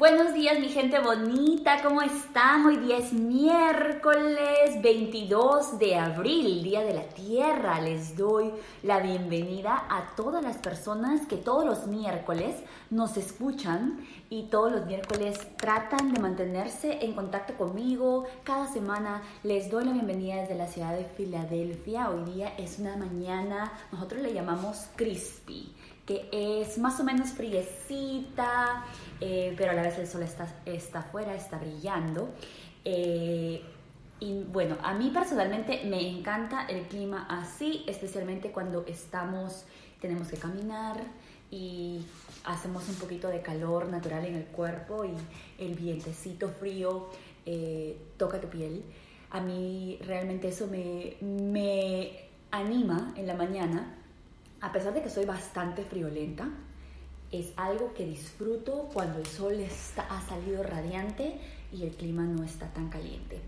Buenos días mi gente bonita, ¿cómo están? Hoy día es miércoles 22 de abril, Día de la Tierra. Les doy la bienvenida a todas las personas que todos los miércoles nos escuchan y todos los miércoles tratan de mantenerse en contacto conmigo. Cada semana les doy la bienvenida desde la ciudad de Filadelfia. Hoy día es una mañana, nosotros le llamamos crispy que es más o menos friecita, eh, pero a la vez el sol está, está afuera, está brillando. Eh, y bueno, a mí personalmente me encanta el clima así, especialmente cuando estamos, tenemos que caminar y hacemos un poquito de calor natural en el cuerpo y el vientecito frío eh, toca tu piel. A mí realmente eso me, me anima en la mañana a pesar de que soy bastante friolenta, es algo que disfruto cuando el sol está, ha salido radiante y el clima no está tan caliente.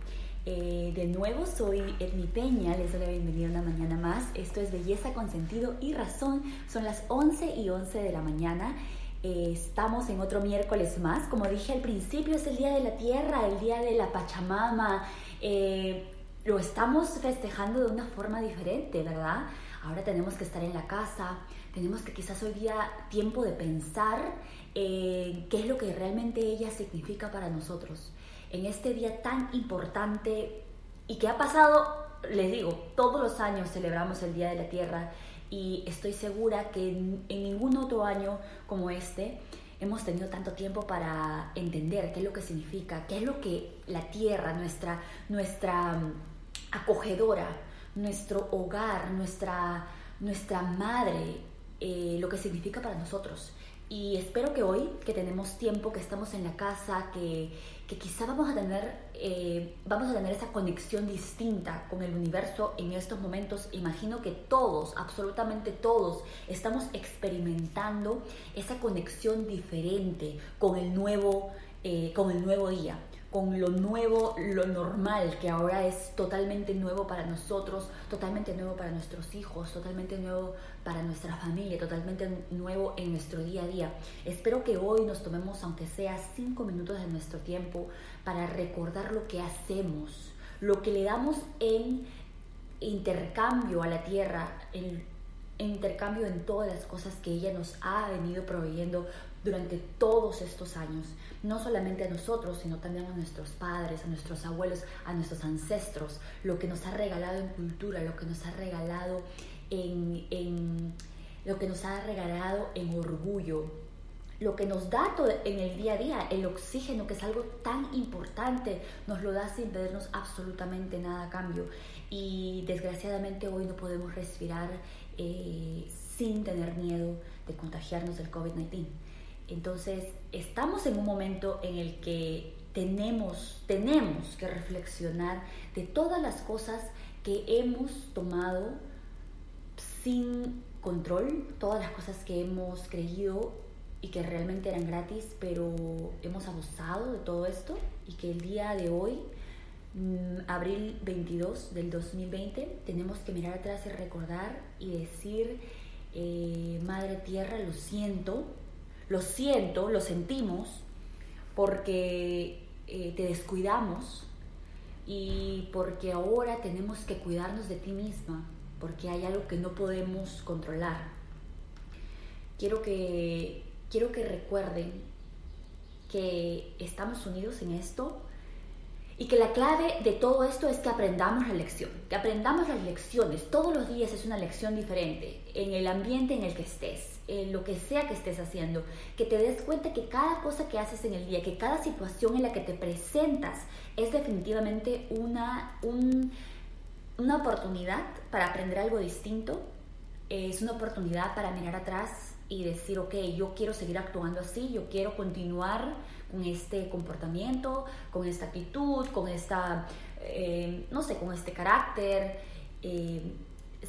Eh, de nuevo, soy Edmi Peña, les doy la bienvenida una mañana más. Esto es Belleza con Sentido y Razón. Son las 11 y 11 de la mañana. Eh, estamos en otro miércoles más. Como dije al principio, es el Día de la Tierra, el Día de la Pachamama. Eh, lo estamos festejando de una forma diferente, ¿verdad? ahora tenemos que estar en la casa, tenemos que quizás hoy día tiempo de pensar qué es lo que realmente ella significa para nosotros. En este día tan importante y que ha pasado, les digo, todos los años celebramos el Día de la Tierra y estoy segura que en, ningún otro año como este hemos tenido tanto tiempo para entender qué es lo que significa, qué es lo que la tierra, nuestra, nuestra acogedora, nuestro hogar, nuestra, nuestra madre, eh, lo que significa para nosotros. Y espero que hoy, que tenemos tiempo, que estamos en la casa, que, que quizá vamos a, tener, eh, vamos a tener esa conexión distinta con el universo en estos momentos. Imagino que todos, absolutamente todos, estamos experimentando esa conexión diferente con el nuevo, eh, con el nuevo día con lo nuevo, lo normal, que ahora es totalmente nuevo para nosotros, totalmente nuevo para nuestros hijos, totalmente nuevo para nuestra familia, totalmente nuevo en nuestro día a día. Espero que hoy nos tomemos, aunque sea cinco minutos de nuestro tiempo, para recordar lo que hacemos, lo que le damos en intercambio a la tierra, en, intercambio en todas las cosas que ella nos ha venido proveyendo durante todos estos años, no solamente a nosotros, sino también a nuestros padres, a nuestros abuelos, a nuestros ancestros, lo que nos ha regalado en cultura, lo que nos ha regalado en, lo que nos ha regalado en orgullo, lo que nos da en el día a día, el oxígeno, que es algo tan importante, nos lo da sin pedirnos absolutamente nada a cambio. Y desgraciadamente hoy no podemos respirar eh, sin tener miedo de contagiarnos del COVID-19. Entonces, estamos en un momento en el que tenemos, tenemos que reflexionar de todas las cosas que hemos tomado sin control, todas las cosas que hemos creído y que realmente eran gratis, pero hemos abusado de todo esto y que el día de hoy, mm, abril 22 del 2020, tenemos que mirar atrás y recordar y decir, eh, Madre Tierra, lo siento, lo siento, lo sentimos, porque eh, te descuidamos y porque ahora tenemos que cuidarnos de ti misma, porque hay algo que no podemos controlar. Quiero que, quiero que recuerden que estamos unidos en esto y que la clave de todo esto es que aprendamos la lección, que aprendamos las lecciones. Todos los días es una lección diferente en el ambiente en el que estés en lo que sea que estés haciendo, que te des cuenta que cada cosa que haces en el día, que cada situación en la que te presentas es definitivamente una, una oportunidad para aprender algo distinto, es una oportunidad para mirar atrás y decir, ok, yo quiero seguir actuando así, yo quiero continuar con este comportamiento, con esta actitud, con esta, eh, no sé, con este carácter. Eh,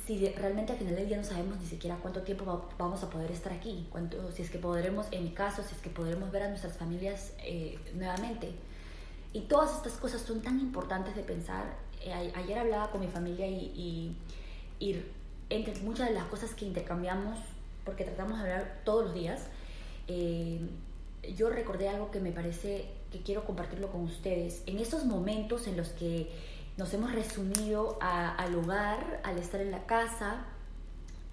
si realmente al final del día no sabemos ni siquiera cuánto tiempo vamos a poder estar aquí, cuánto, si es que podremos, en mi caso, si es que podremos ver a nuestras familias eh, nuevamente. Y todas estas cosas son tan importantes de pensar. Eh, ayer hablaba con mi familia y, y, entre muchas de las cosas que intercambiamos, porque tratamos de hablar todos los días, eh, yo recordé algo que me parece que quiero compartirlo con ustedes. En esos momentos en los que nos hemos resumido al hogar, al estar en la casa,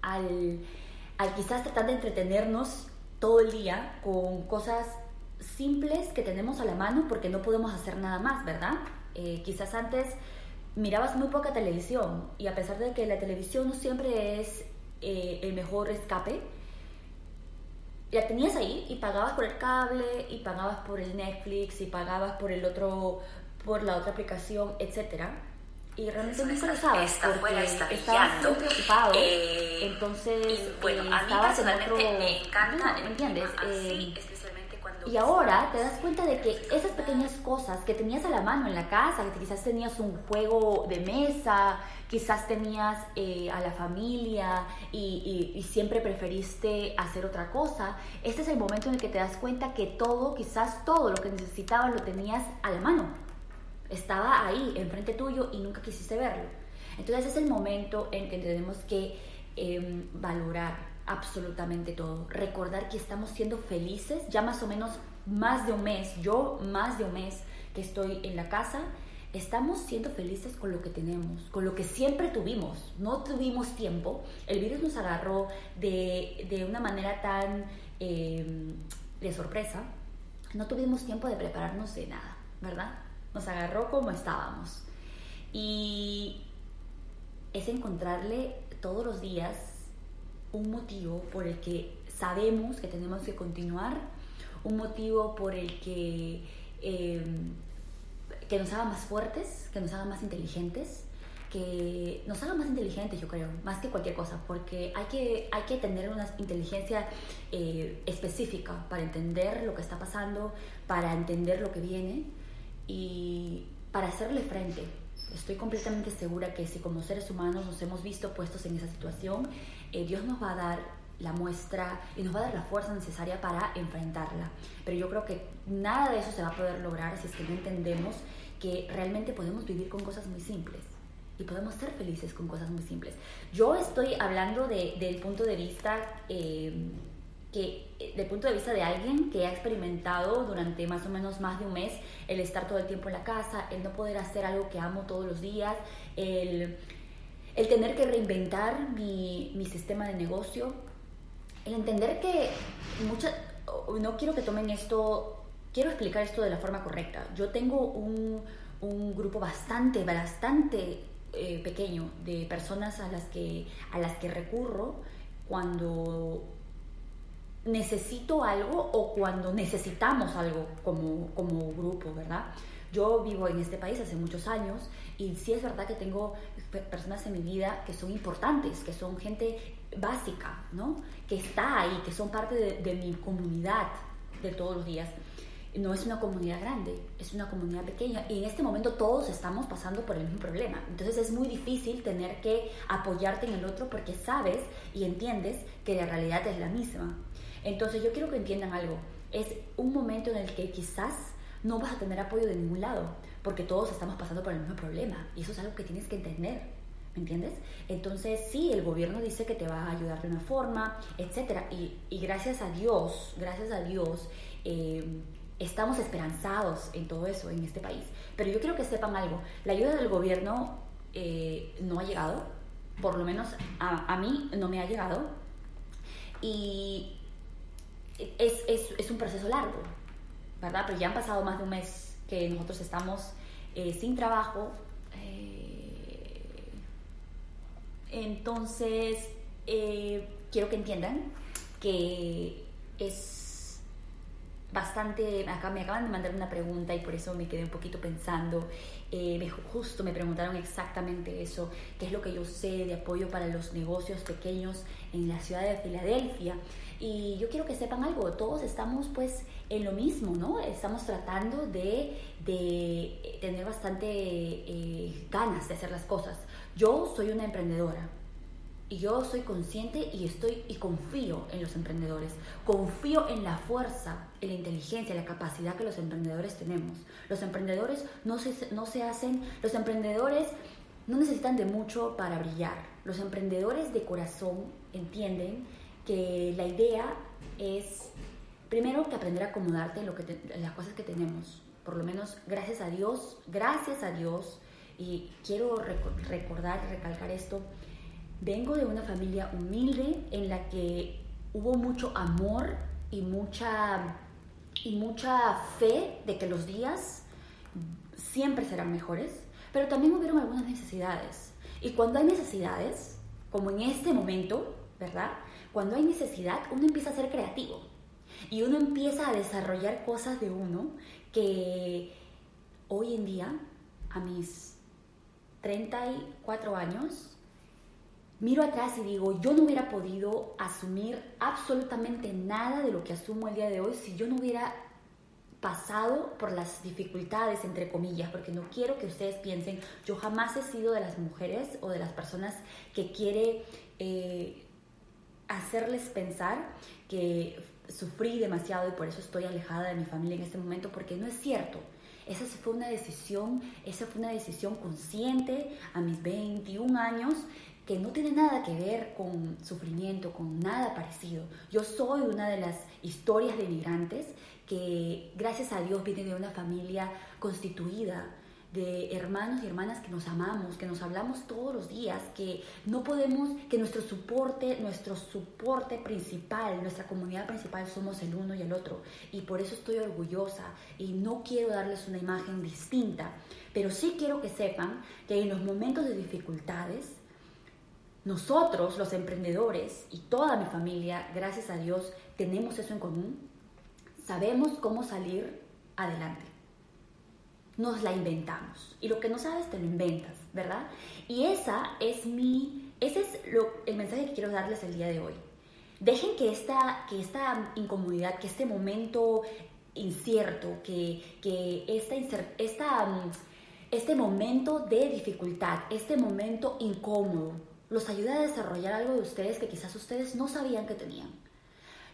al, al quizás tratar de entretenernos todo el día con cosas simples que tenemos a la mano porque no podemos hacer nada más, ¿verdad? Eh, quizás antes mirabas muy poca televisión y a pesar de que la televisión no siempre es eh, el mejor escape, la tenías ahí y pagabas por el cable y pagabas por el Netflix y pagabas por el otro por la otra aplicación, etcétera. Y realmente nunca lo sabes porque estabas siempre ocupado. Eh, entonces, bueno, eh, estabas en otro... Me encanta, ¿me entiendes? Eh, y ahora te das cuenta de que esas pequeñas cosas que tenías a la mano en la casa, que quizás tenías un juego de mesa, quizás tenías eh, a la familia y, siempre preferiste hacer otra cosa, este es el momento en el que te das cuenta que todo, quizás todo lo que necesitabas lo tenías a la mano. Estaba ahí, enfrente tuyo y nunca quisiste verlo. Entonces es el momento en que tenemos que em, valorar absolutamente todo. Recordar que estamos siendo felices, ya más o menos más de un mes, yo más de un mes que estoy en la casa, estamos siendo felices con lo que tenemos, con lo que siempre tuvimos. No tuvimos tiempo, el virus nos agarró de, de una manera tan em, de sorpresa, no tuvimos tiempo de prepararnos de nada, ¿verdad? Nos agarró como estábamos. Y es encontrarle todos los días un motivo por el que sabemos que tenemos que continuar, un motivo por el que, em, que nos haga más fuertes, que nos haga más inteligentes, que nos haga más inteligentes, yo creo, más que cualquier cosa, porque hay que, hay que tener una inteligencia eh, específica para entender lo que está pasando, para entender lo que viene y para hacerle frente. Estoy completamente segura que si como seres humanos nos hemos visto puestos en esa situación, eh, Dios nos va a dar la muestra y nos va a dar la fuerza necesaria para enfrentarla. Pero yo creo que nada de eso se va a poder lograr si es que no entendemos que realmente podemos vivir con cosas muy simples y podemos ser felices con cosas muy simples. Yo estoy hablando de, del punto de vista eh, que eh, del punto de vista de alguien que ha experimentado durante más o menos más de un mes el estar todo el tiempo en la casa, el no poder hacer algo que amo todos los días, el el tener que reinventar mi, mi sistema de negocio, el entender que muchas, no quiero que tomen esto, quiero explicar esto de la forma correcta. Yo tengo un, un grupo bastante, bastante eh, pequeño de personas a las, que, a las que recurro cuando necesito algo o cuando necesitamos algo como, como grupo, ¿verdad? Yo vivo en este país hace muchos años y sí es verdad que tengo personas en mi vida que son importantes, que son gente básica, ¿no? Que está ahí, que son parte de, mi comunidad de todos los días. No es una comunidad grande, es una comunidad pequeña y en este momento todos estamos pasando por el mismo problema. Entonces es muy difícil tener que apoyarte en el otro porque sabes y entiendes que la realidad es la misma. Entonces yo quiero que entiendan algo. Es un momento en el que quizás no vas a tener apoyo de ningún lado, porque todos estamos pasando por el mismo problema y eso es algo que tienes que entender. ¿Me entiendes? Entonces, sí, el gobierno dice que te va a ayudar de una forma, etcétera. Y, y gracias a Dios, gracias a Dios, eh, estamos esperanzados en todo eso en este país. Pero yo quiero que sepan algo: la ayuda del gobierno eh, no ha llegado, por lo menos a, mí no me ha llegado. Y es, es, es un proceso largo, ¿verdad? Pero ya han pasado más de un mes que nosotros estamos eh, sin trabajo. Eh, entonces, quiero que entiendan que es bastante, acá me acaban de mandar una pregunta y por eso me quedé un poquito pensando, justo me preguntaron exactamente eso, qué es lo que yo sé de apoyo para los negocios pequeños en la ciudad de Filadelfia. Y yo quiero que sepan algo, todos estamos pues en lo mismo, ¿no? Estamos tratando de, de tener bastante eh, ganas de hacer las cosas. Yo soy una emprendedora y yo soy consciente y estoy y confío en los emprendedores. Confío en la fuerza, en la inteligencia, en la capacidad que los emprendedores tenemos. Los emprendedores no se, no se hacen, los emprendedores no necesitan de mucho para brillar. Los emprendedores de corazón entienden que la idea es primero que aprender a acomodarte lo que las cosas que tenemos. Por lo menos, gracias a Dios, gracias a Dios, y quiero recordar recalcar esto, vengo de una familia humilde en la que hubo mucho amor y mucha, y mucha fe de que los días siempre serán mejores, pero también hubieron algunas necesidades. Y cuando hay necesidades, como en este momento, ¿verdad? Cuando hay necesidad, uno empieza a ser creativo y uno empieza a desarrollar cosas de uno que hoy en día, a mis 34 años, miro atrás y digo, yo no hubiera podido asumir absolutamente nada de lo que asumo el día de hoy si yo no hubiera pasado por las dificultades, entre comillas, porque no quiero que ustedes piensen, yo jamás he sido de las mujeres o de las personas que quiere eh, hacerles pensar que sufrí demasiado y por eso estoy alejada de mi familia en este momento, porque no es cierto. Esa fue una decisión, esa fue una decisión consciente a mis 21 años que no tiene nada que ver con sufrimiento, con nada parecido. Yo soy una de las historias de migrantes que gracias a Dios viene de una familia constituida, de hermanos y hermanas que nos amamos, que nos hablamos todos los días, que no podemos, que nuestro soporte, nuestro soporte principal, nuestra comunidad principal somos el uno y el otro. Y por eso estoy orgullosa y no quiero darles una imagen distinta, pero sí quiero que sepan que en los momentos de dificultades, nosotros, los emprendedores y toda mi familia, gracias a Dios, tenemos eso en común. Sabemos cómo salir adelante nos la inventamos. Y lo que no sabes te lo inventas, ¿verdad? Y esa es mi, ese es el mensaje que quiero darles el día de hoy. Dejen que esta, que esta incomodidad, que este momento incierto, que, que esta, esta, este momento de dificultad, este momento incómodo, los ayude a desarrollar algo de ustedes que quizás ustedes no sabían que tenían.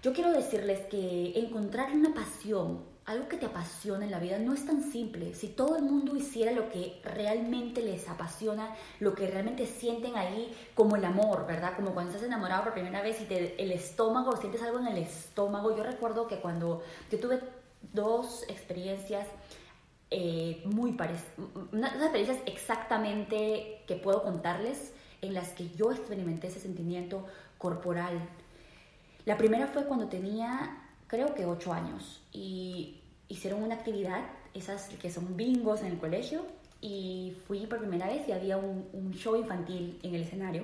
Yo quiero decirles que encontrar una pasión algo que te apasiona en la vida no es tan simple. Si todo el mundo hiciera lo que realmente les apasiona, lo que realmente sienten ahí, como el amor, ¿verdad? Como cuando estás enamorado por primera vez y te, el estómago, sientes algo en el estómago. Yo recuerdo que cuando yo tuve dos experiencias eh, muy parecidas, unas experiencias exactamente que puedo contarles en las que yo experimenté ese sentimiento corporal. La primera fue cuando tenía creo que ocho años y hicieron una actividad, esas que son bingos en el colegio, y fui por primera vez y había un, show infantil en el escenario.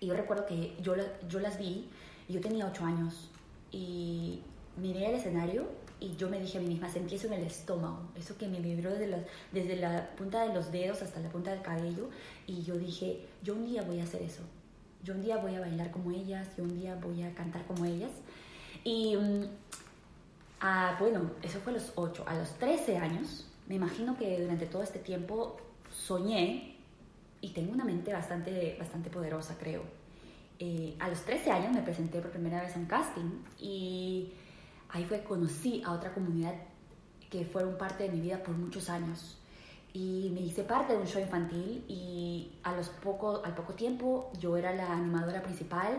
Y yo recuerdo que yo, yo las vi yo tenía ocho años y miré el escenario y yo me dije a mí misma, sentí eso en el estómago, eso que me vibró desde, desde la punta de los dedos hasta la punta del cabello y yo dije, yo un día voy a hacer eso, yo un día voy a bailar como ellas, yo un día voy a cantar como ellas y mm, ah, bueno, eso fue a los 8. A los 13 años, me imagino que durante todo este tiempo soñé y tengo una mente bastante, bastante poderosa, creo. Eh, a los 13 años me presenté por primera vez a un casting y ahí fue conocí a otra comunidad que fueron parte de mi vida por muchos años. Y me hice parte de un show infantil y a los poco, al poco tiempo yo era la animadora principal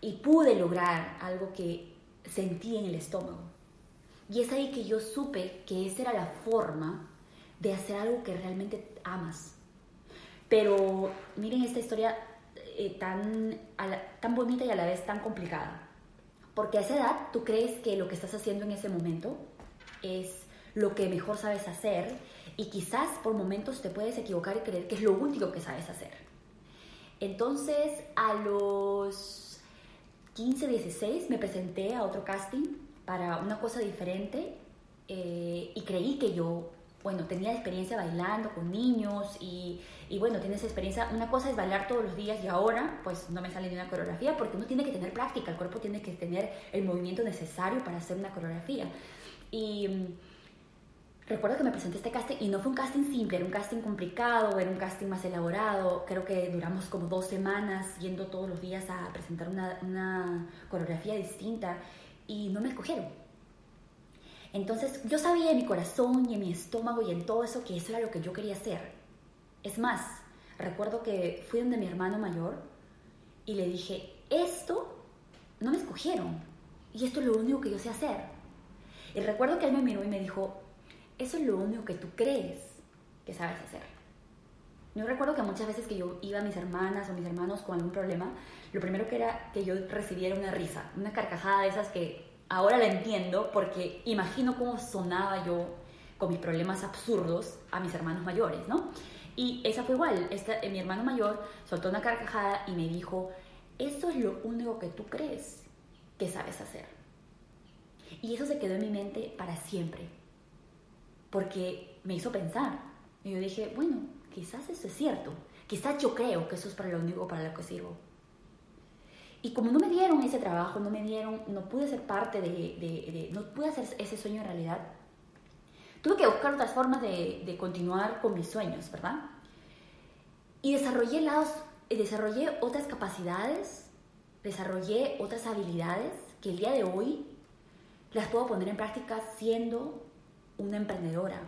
y pude lograr algo que sentí en el estómago. Y es ahí que yo supe que esa era la forma de hacer algo que realmente amas. Pero miren esta historia eh, tan, tan bonita y a la vez tan complicada. Porque a esa edad tú crees que lo que estás haciendo en ese momento es lo que mejor sabes hacer y quizás por momentos te puedes equivocar y creer que es lo único que sabes hacer. Entonces a los 15, 16 me presenté a otro casting para una cosa diferente eh, y creí que yo, bueno, tenía experiencia bailando con niños y, y, bueno, tienes experiencia, una cosa es bailar todos los días y ahora pues no me sale ni una coreografía porque uno tiene que tener práctica, el cuerpo tiene que tener el movimiento necesario para hacer una coreografía. Y recuerdo que me presenté este casting y no fue un casting simple, era un casting complicado, era un casting más elaborado. Creo que duramos como dos semanas yendo todos los días a presentar una, una coreografía distinta y no me escogieron. Entonces yo sabía en mi corazón y en mi estómago y en todo eso que eso era lo que yo quería hacer. Es más, recuerdo que fui donde mi hermano mayor y le dije, esto no me escogieron. y esto es lo único que yo sé hacer. Y recuerdo que él me miró y me dijo, eso es lo único que tú crees que sabes hacer. Yo recuerdo que muchas veces que yo iba a mis hermanas o mis hermanos con algún problema, lo primero que era que yo recibiera una risa, una carcajada de esas que ahora la entiendo porque imagino cómo sonaba yo con mis problemas absurdos a mis hermanos mayores, ¿no? Y esa fue igual, esta, mi hermano mayor soltó una carcajada y me dijo, eso es lo único que tú crees que sabes hacer. Y eso se quedó en mi mente para siempre, porque me hizo pensar. Y yo dije, bueno, quizás eso es cierto, quizás yo creo que eso es para lo único para lo que sirvo. Y como no me dieron ese trabajo, no me dieron, no pude ser parte de, de, no pude hacer ese sueño en realidad, tuve que buscar otras formas de, de continuar con mis sueños, ¿verdad? Y desarrollé, lados, desarrollé otras capacidades, desarrollé otras habilidades que el día de hoy las puedo poner en práctica siendo una emprendedora,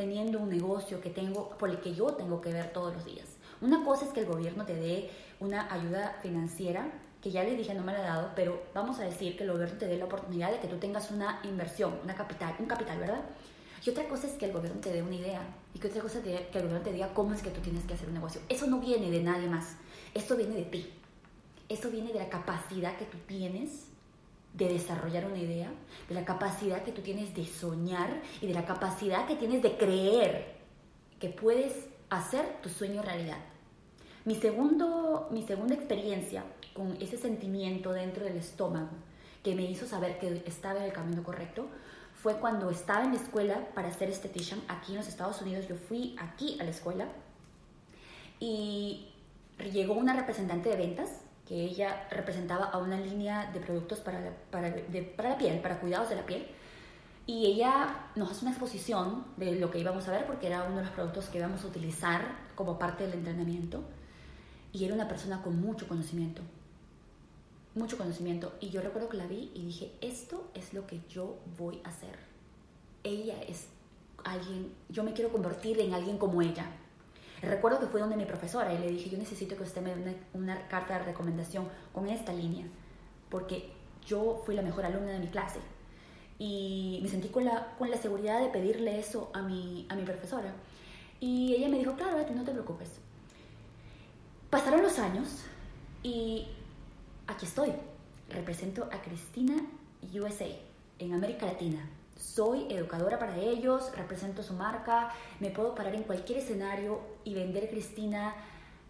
teniendo un negocio que tengo, por el que yo tengo que ver todos los días. Una cosa es que el gobierno te dé una ayuda financiera que ya les dije no me la ha dado, pero vamos a decir que el gobierno te dé la oportunidad de que tú tengas una inversión, una capital, un capital, ¿verdad? Y otra cosa es que el gobierno te dé una idea y que otra cosa es que el gobierno te diga cómo es que tú tienes que hacer un negocio. Eso no viene de nadie más, esto viene de ti. Eso viene de la capacidad que tú tienes de desarrollar una idea, de la capacidad que tú tienes de soñar y de la capacidad que tienes de creer que puedes hacer tu sueño realidad. Mi, segundo, mi segunda experiencia con ese sentimiento dentro del estómago que me hizo saber que estaba en el camino correcto, fue cuando estaba en la escuela para ser estetician aquí en los Estados Unidos. Yo fui aquí a la escuela y llegó una representante de ventas que ella representaba a una línea de productos para la, para, para la piel, para cuidados de la piel. Y ella nos hace una exposición de lo que íbamos a ver porque era uno de los productos que íbamos a utilizar como parte del entrenamiento. Y era una persona con mucho conocimiento mucho conocimiento. Y yo recuerdo que la vi y dije, esto es lo que yo voy a hacer. Ella es alguien, yo me quiero convertir en alguien como ella. Recuerdo que fue donde mi profesora y le dije, yo necesito que usted me dé una, carta de recomendación con esta línea, porque yo fui la mejor alumna de mi clase. Y me sentí con la, con la seguridad de pedirle eso a mi, a mi profesora. Y ella me dijo, claro, no te preocupes. Pasaron los años y aquí estoy. Represento a Cristina USA en América Latina. Soy educadora para ellos, represento su marca, me puedo parar en cualquier escenario y vender Cristina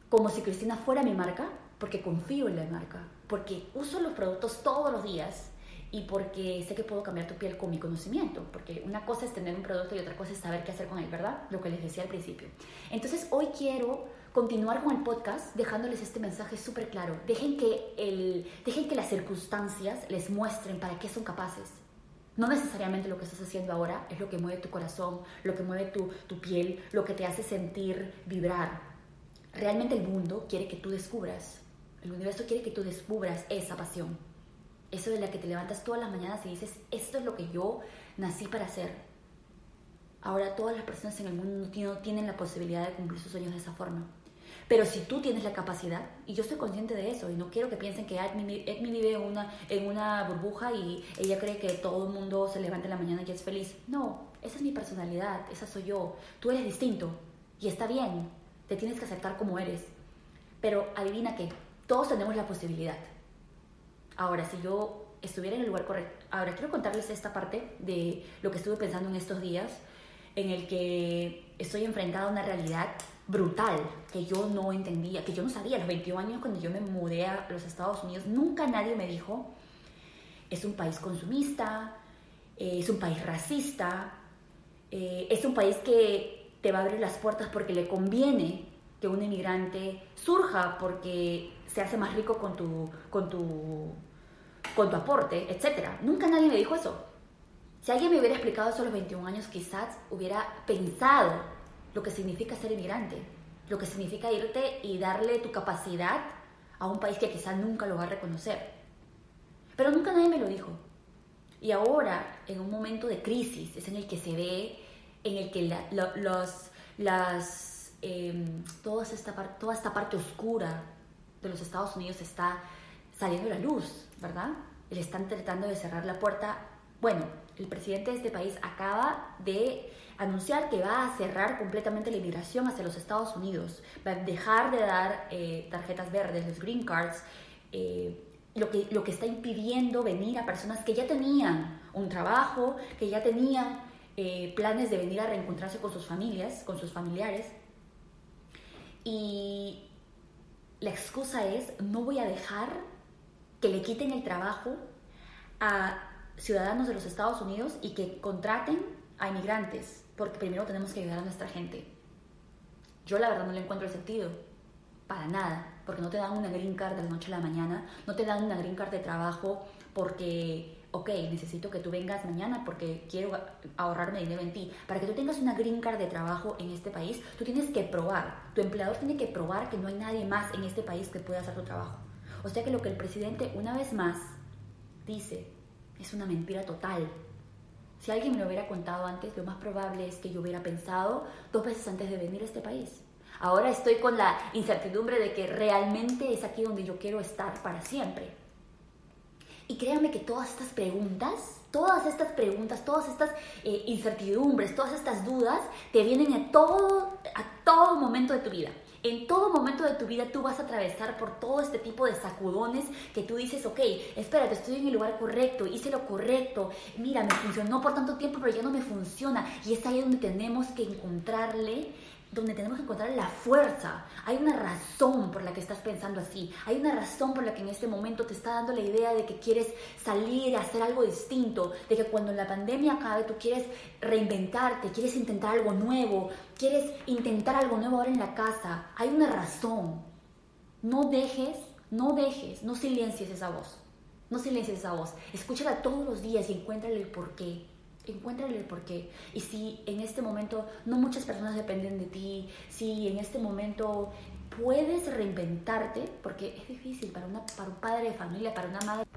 como si Cristina fuera mi marca, porque confío en la marca, porque uso los productos todos los días y porque sé que puedo cambiar tu piel con mi conocimiento, porque una cosa es tener un producto y otra cosa es saber qué hacer con él, ¿verdad? Lo que les decía al principio. Entonces hoy quiero continuar con el podcast dejándoles este mensaje súper claro. Dejen que, el, dejen que las circunstancias les muestren para qué son capaces. No necesariamente lo que estás haciendo ahora es lo que mueve tu corazón, lo que mueve tu, tu piel, lo que te hace sentir vibrar. Realmente el mundo quiere que tú descubras, el universo quiere que tú descubras esa pasión. Eso de la que te levantas todas las mañanas y dices, esto es lo que yo nací para hacer. Ahora todas las personas en el mundo no tienen la posibilidad de cumplir sus sueños de esa forma. Pero si tú tienes la capacidad, y yo estoy consciente de eso, y no quiero que piensen que Edmi, vive una, en una burbuja y ella cree que todo el mundo se levanta en la mañana y es feliz. No, esa es mi personalidad, esa soy yo. Tú eres distinto y está bien, te tienes que aceptar como eres. Pero adivina que todos tenemos la posibilidad. Ahora, si yo estuviera en el lugar correcto, ahora quiero contarles esta parte de lo que estuve pensando en estos días, en el que estoy enfrentada a una realidad brutal que yo no entendía, que yo no sabía. A los 21 años cuando yo me mudé a los Estados Unidos, nunca nadie me dijo, es un país consumista, eh, es un país racista, eh, es un país que te va a abrir las puertas porque le conviene que un inmigrante surja porque se hace más rico con tu, con tu, con tu aporte, etc. Nunca nadie me dijo eso. Si alguien me hubiera explicado eso a los 21 años, quizás hubiera pensado lo que significa ser inmigrante, lo que significa irte y darle tu capacidad a un país que quizás nunca lo va a reconocer. Pero nunca nadie me lo dijo. Y ahora, en un momento de crisis, es en el que se ve, en el que los, las, em, toda, esta, toda esta parte oscura de los Estados Unidos está saliendo a la luz, ¿verdad? le están tratando de cerrar la puerta. Bueno, el presidente de este país acaba de anunciar que va a cerrar completamente la inmigración hacia los Estados Unidos, va a dejar de dar eh, tarjetas verdes, los green cards, eh, lo, que, lo que está impidiendo venir a personas que ya tenían un trabajo, que ya tenían eh, planes de venir a reencontrarse con sus familias, con sus familiares. Y la excusa es, no voy a dejar que le quiten el trabajo a ciudadanos de los Estados Unidos y que contraten a inmigrantes, porque primero tenemos que ayudar a nuestra gente. Yo la verdad no le encuentro el sentido, para nada, porque no te dan una green card de la noche a la mañana, no te dan una green card de trabajo porque, ok, necesito que tú vengas mañana porque quiero ahorrarme dinero en ti. Para que tú tengas una green card de trabajo en este país, tú tienes que probar, tu empleador tiene que probar que no hay nadie más en este país que pueda hacer tu trabajo. O sea que lo que el presidente una vez más dice es una mentira total. Si alguien me lo hubiera contado antes, lo más probable es que yo hubiera pensado dos veces antes de venir a este país. Ahora estoy con la incertidumbre de que realmente es aquí donde yo quiero estar para siempre. Y créanme que todas estas preguntas, todas estas preguntas, todas estas eh, incertidumbres, todas estas dudas te vienen a todo, a todo momento de tu vida. En todo momento de tu vida tú vas a atravesar por todo este tipo de sacudones que tú dices, ok, espérate, estoy en el lugar correcto, hice lo correcto, mira, me funcionó por tanto tiempo, pero ya no me funciona. Y es ahí donde tenemos que encontrarle donde tenemos que encontrar la fuerza. Hay una razón por la que estás pensando así. Hay una razón por la que en este momento te está dando la idea de que quieres salir, a hacer algo distinto, de que cuando la pandemia acabe tú quieres reinventarte, quieres intentar algo nuevo, quieres intentar algo nuevo ahora en la casa. Hay una razón. No dejes, no dejes, no silencies esa voz. No silencies esa voz. Escúchala todos los días y encuéntrale el porqué encuéntrale el porqué. Y si en este momento no muchas personas dependen de ti, si en este momento puedes reinventarte, porque es difícil para, una, para un padre de familia, para una madre.